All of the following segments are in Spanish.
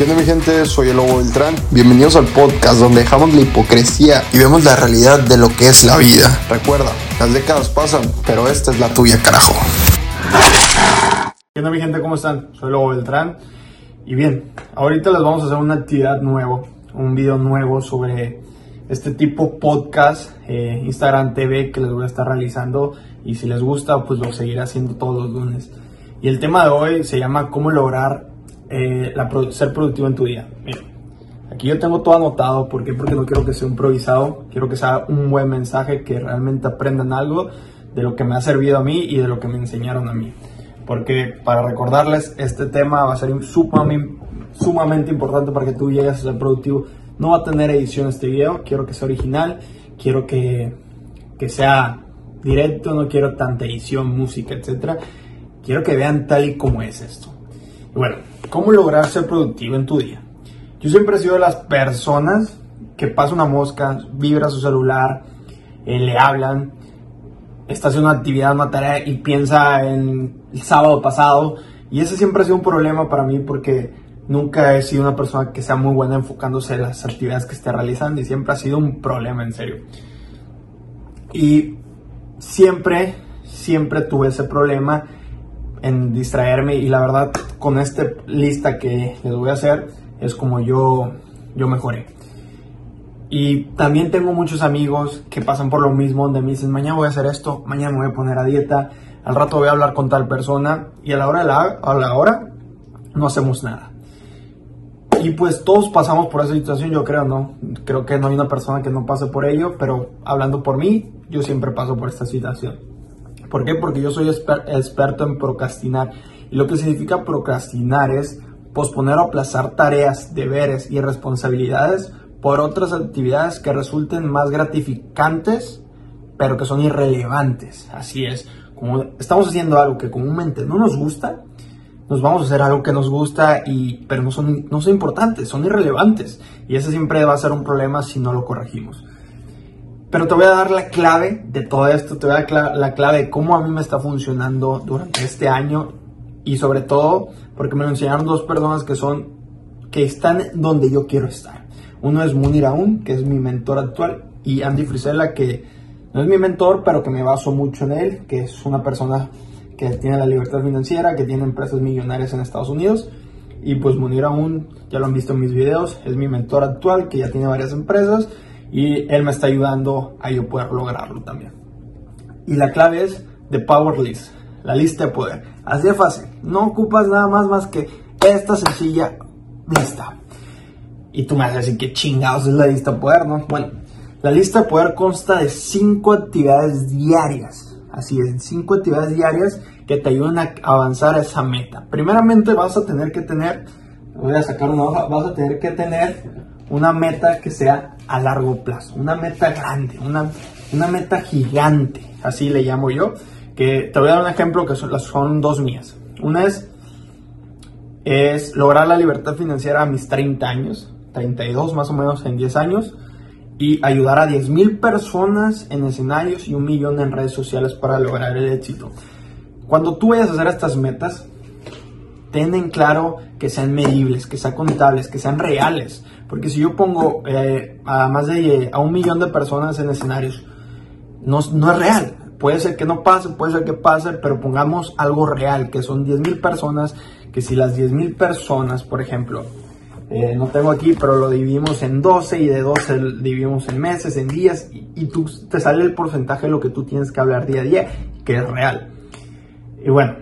¿Qué mi gente? Soy el Lobo Beltrán. Bienvenidos al podcast donde dejamos la hipocresía y vemos la realidad de lo que es la vida. Recuerda, las décadas pasan, pero esta es la tuya, carajo. ¿Qué onda mi gente? ¿Cómo están? Soy el Lobo Beltrán. Y bien, ahorita les vamos a hacer una actividad nuevo, un video nuevo sobre este tipo podcast, eh, Instagram TV que les voy a estar realizando y si les gusta pues lo seguiré haciendo todos los lunes. Y el tema de hoy se llama cómo lograr eh, la, ser productivo en tu día. Miren, aquí yo tengo todo anotado, ¿por qué? Porque no quiero que sea improvisado, quiero que sea un buen mensaje, que realmente aprendan algo de lo que me ha servido a mí y de lo que me enseñaron a mí. Porque para recordarles, este tema va a ser sumamente, sumamente importante para que tú llegues a ser productivo no va a tener edición este video, quiero que sea original, quiero que, que sea directo, no quiero tanta edición, música, etc. Quiero que vean tal y como es esto. Bueno, ¿cómo lograr ser productivo en tu día? Yo siempre he sido de las personas que pasa una mosca, vibra su celular, eh, le hablan, está haciendo una actividad, una tarea y piensa en el sábado pasado. Y ese siempre ha sido un problema para mí porque Nunca he sido una persona que sea muy buena enfocándose en las actividades que esté realizando y siempre ha sido un problema en serio. Y siempre, siempre tuve ese problema en distraerme y la verdad con esta lista que les voy a hacer es como yo, yo mejoré. Y también tengo muchos amigos que pasan por lo mismo, donde me dicen, mañana voy a hacer esto, mañana me voy a poner a dieta, al rato voy a hablar con tal persona y a la hora, de la, a la hora no hacemos nada. Y pues todos pasamos por esa situación, yo creo, ¿no? Creo que no hay una persona que no pase por ello, pero hablando por mí, yo siempre paso por esta situación. ¿Por qué? Porque yo soy experto en procrastinar. Y lo que significa procrastinar es posponer o aplazar tareas, deberes y responsabilidades por otras actividades que resulten más gratificantes, pero que son irrelevantes. Así es, como estamos haciendo algo que comúnmente no nos gusta, nos vamos a hacer algo que nos gusta, y, pero no son, no son importantes, son irrelevantes. Y ese siempre va a ser un problema si no lo corregimos. Pero te voy a dar la clave de todo esto, te voy a dar la clave de cómo a mí me está funcionando durante este año y sobre todo porque me lo enseñaron dos personas que son, que están donde yo quiero estar. Uno es Munir Aoun, que es mi mentor actual, y Andy Frisella, que no es mi mentor, pero que me baso mucho en él, que es una persona que tiene la libertad financiera, que tiene empresas millonarias en Estados Unidos. Y pues Munir aún, ya lo han visto en mis videos, es mi mentor actual, que ya tiene varias empresas y él me está ayudando a yo poder lograrlo también. Y la clave es de Power List, la lista de poder. Así de fácil, no ocupas nada más más que esta sencilla lista. Y tú me vas a decir que chingados es la lista de poder, ¿no? Bueno, la lista de poder consta de cinco actividades diarias Así es, cinco actividades diarias que te ayudan a avanzar a esa meta. Primeramente vas a tener que tener, voy a sacar una hoja, vas a tener que tener una meta que sea a largo plazo, una meta grande, una, una meta gigante, así le llamo yo, que te voy a dar un ejemplo que son, son dos mías. Una es, es lograr la libertad financiera a mis 30 años, 32 más o menos en 10 años y ayudar a 10.000 personas en escenarios y un millón en redes sociales para lograr el éxito. Cuando tú vayas a hacer estas metas, ten en claro que sean medibles, que sean contables, que sean reales. Porque si yo pongo eh, a más de a un millón de personas en escenarios, no, no es real. Puede ser que no pase, puede ser que pase, pero pongamos algo real, que son 10.000 personas, que si las 10.000 personas, por ejemplo, eh, no tengo aquí, pero lo dividimos en 12 y de 12 dividimos en meses, en días y, tú, te sale el porcentaje de lo que tú tienes que hablar día a día, que es real. Y bueno,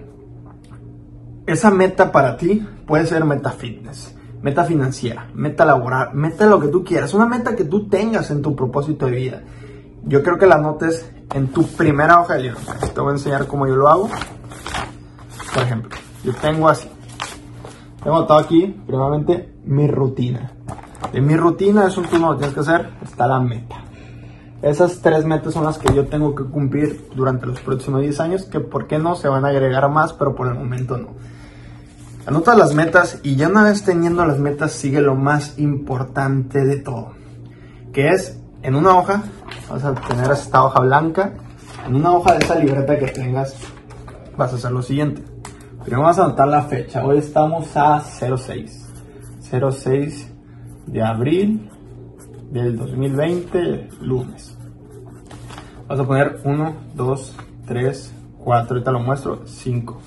esa meta para ti puede ser meta fitness, meta financiera, meta laboral, meta lo que tú quieras, una meta que tú tengas en tu propósito de vida. Yo creo que la notes en tu primera hoja de libro. Te voy a enseñar cómo yo lo hago. Por ejemplo, yo tengo así. Tengo anotado aquí, primeramente, mi rutina. De mi rutina, eso tú no lo tienes que hacer, está la meta. Esas tres metas son las que yo tengo que cumplir durante los próximos 10 años, que por qué no se van a agregar más, pero por el momento no. Anota las metas y ya una vez teniendo las metas sigue lo más importante de todo, que es en una hoja, vas a tener esta hoja blanca, en una hoja de esa libreta que tengas, vas a hacer lo siguiente. Primero vas a anotar la fecha, hoy estamos a 06. 06 de abril del 2020, lunes. Vas a poner 1, 2, 3, 4, ahorita lo muestro, 5,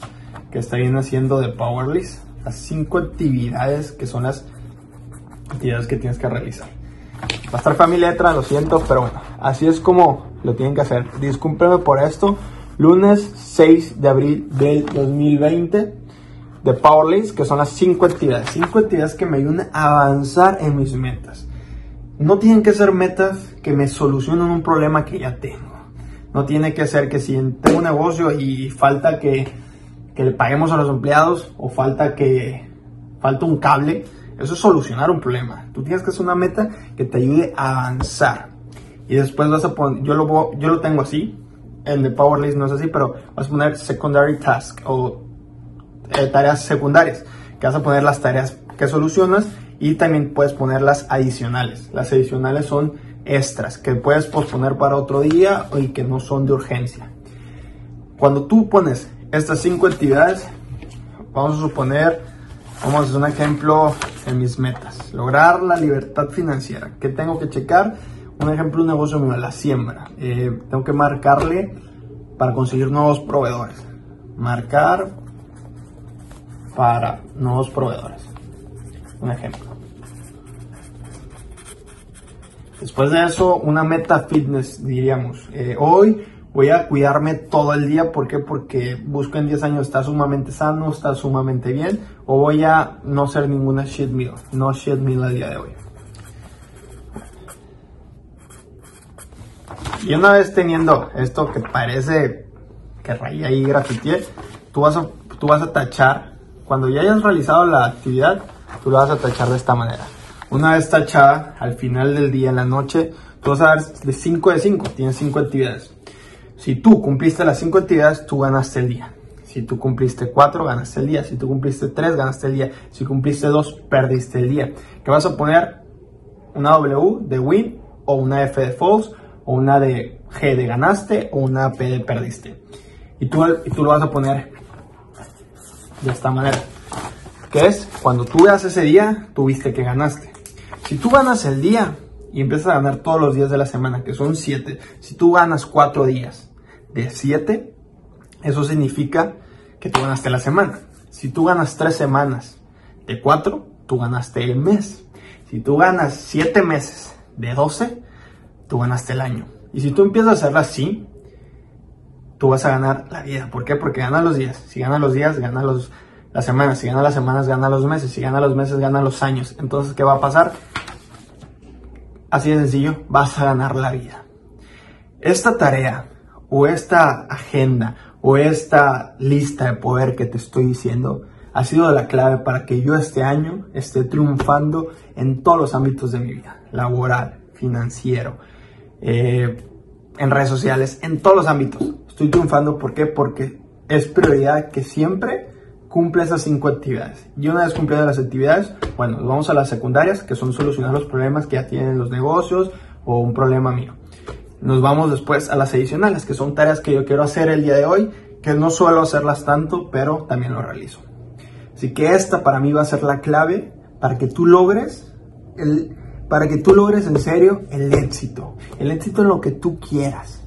que está bien haciendo de Powerlist, las 5 actividades que son las actividades que tienes que realizar. Va a estar familia letra, lo siento, pero bueno, así es como lo tienen que hacer. Discúlpenme por esto. Lunes 6 de abril del 2020 de Powerlist, que son las 5 actividades. 5 actividades que me ayudan a avanzar en mis metas. No tienen que ser metas que me solucionen un problema que ya tengo. No tiene que ser que si tengo un negocio y falta que, que le paguemos a los empleados o falta que falta un cable, eso es solucionar un problema. Tú tienes que hacer una meta que te ayude a avanzar. Y después vas a poner, yo lo, yo lo tengo así, en de Powerlist no es así, pero vas a poner secondary task o eh, tareas secundarias, que vas a poner las tareas que solucionas y también puedes poner las adicionales. Las adicionales son extras que puedes posponer para otro día y que no son de urgencia. Cuando tú pones estas cinco actividades, vamos a suponer, vamos a hacer un ejemplo en mis metas. Lograr la libertad financiera. ¿Qué tengo que checar? Un ejemplo, un negocio mío, la siembra. Eh, tengo que marcarle para conseguir nuevos proveedores. Marcar para nuevos proveedores. Un ejemplo. Después de eso, una meta fitness, diríamos. Eh, hoy voy a cuidarme todo el día. ¿Por qué? Porque busco en 10 años estar sumamente sano, estar sumamente bien. O voy a no ser ninguna shit meal. No shit meal al día de hoy. Y una vez teniendo esto que parece que rayé ahí grafitié, tú vas tú vas a tachar. Cuando ya hayas realizado la actividad, tú lo vas a tachar de esta manera. Una vez tachada, al final del día, en la noche, tú vas a ver de 5 de 5, tienes 5 actividades. Si tú cumpliste las 5 actividades, tú ganaste el día. Si tú cumpliste 4, ganaste el día. Si tú cumpliste 3, ganaste el día. Si cumpliste 2, perdiste el día. ¿Qué vas a poner? Una W de win o una F de false o una de G de ganaste o una P de perdiste. Y tú, y tú lo vas a poner de esta manera. Que es cuando tú veas ese día, tuviste que ganaste. Si tú ganas el día y empiezas a ganar todos los días de la semana, que son 7, si tú ganas 4 días de 7, eso significa que tú ganaste la semana. Si tú ganas 3 semanas de 4, tú ganaste el mes. Si tú ganas 7 meses de 12, tú ganaste el año. Y si tú empiezas a hacerlo así, tú vas a ganar la vida. ¿Por qué? Porque ganas los días. Si ganas los días, ganas los, las semanas. Si ganas las semanas, ganas los meses. Si ganas los meses, ganas los años. Entonces, ¿qué va a pasar? Así de sencillo, vas a ganar la vida. Esta tarea o esta agenda o esta lista de poder que te estoy diciendo ha sido la clave para que yo este año esté triunfando en todos los ámbitos de mi vida, laboral, financiero, eh, en redes sociales, en todos los ámbitos. Estoy triunfando, ¿por qué? Porque es prioridad que siempre cumple esas cinco actividades. Y una vez cumplidas las actividades, bueno, vamos a las secundarias, que son solucionar los problemas que ya tienen los negocios o un problema mío. Nos vamos después a las adicionales, que son tareas que yo quiero hacer el día de hoy, que no suelo hacerlas tanto, pero también lo realizo. Así que esta para mí va a ser la clave para que tú logres el, para que tú logres en serio el éxito. El éxito en lo que tú quieras.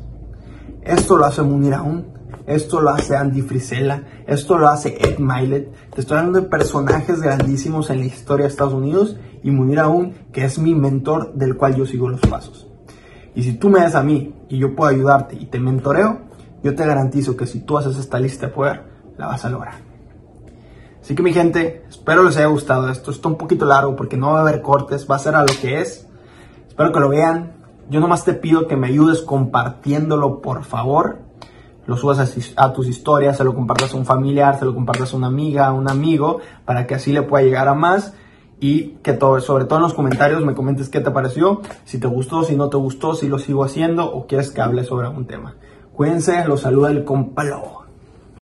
Esto lo hace Munir aún esto lo hace Andy Frisella, esto lo hace Ed Milet. Te estoy hablando de personajes grandísimos en la historia de Estados Unidos y Munir Aún, que es mi mentor del cual yo sigo los pasos. Y si tú me das a mí y yo puedo ayudarte y te mentoreo, yo te garantizo que si tú haces esta lista de poder, la vas a lograr. Así que mi gente, espero les haya gustado esto. Está un poquito largo porque no va a haber cortes, va a ser a lo que es. Espero que lo vean. Yo nomás te pido que me ayudes compartiéndolo, por favor lo subas a, tus historias, se lo compartas a un familiar, se lo compartas a una amiga, a un amigo, para que así le pueda llegar a más y que todo, sobre todo en los comentarios me comentes qué te pareció, si te gustó, si no te gustó, si lo sigo haciendo o quieres que hable sobre algún tema. Cuídense, los saluda el compalo.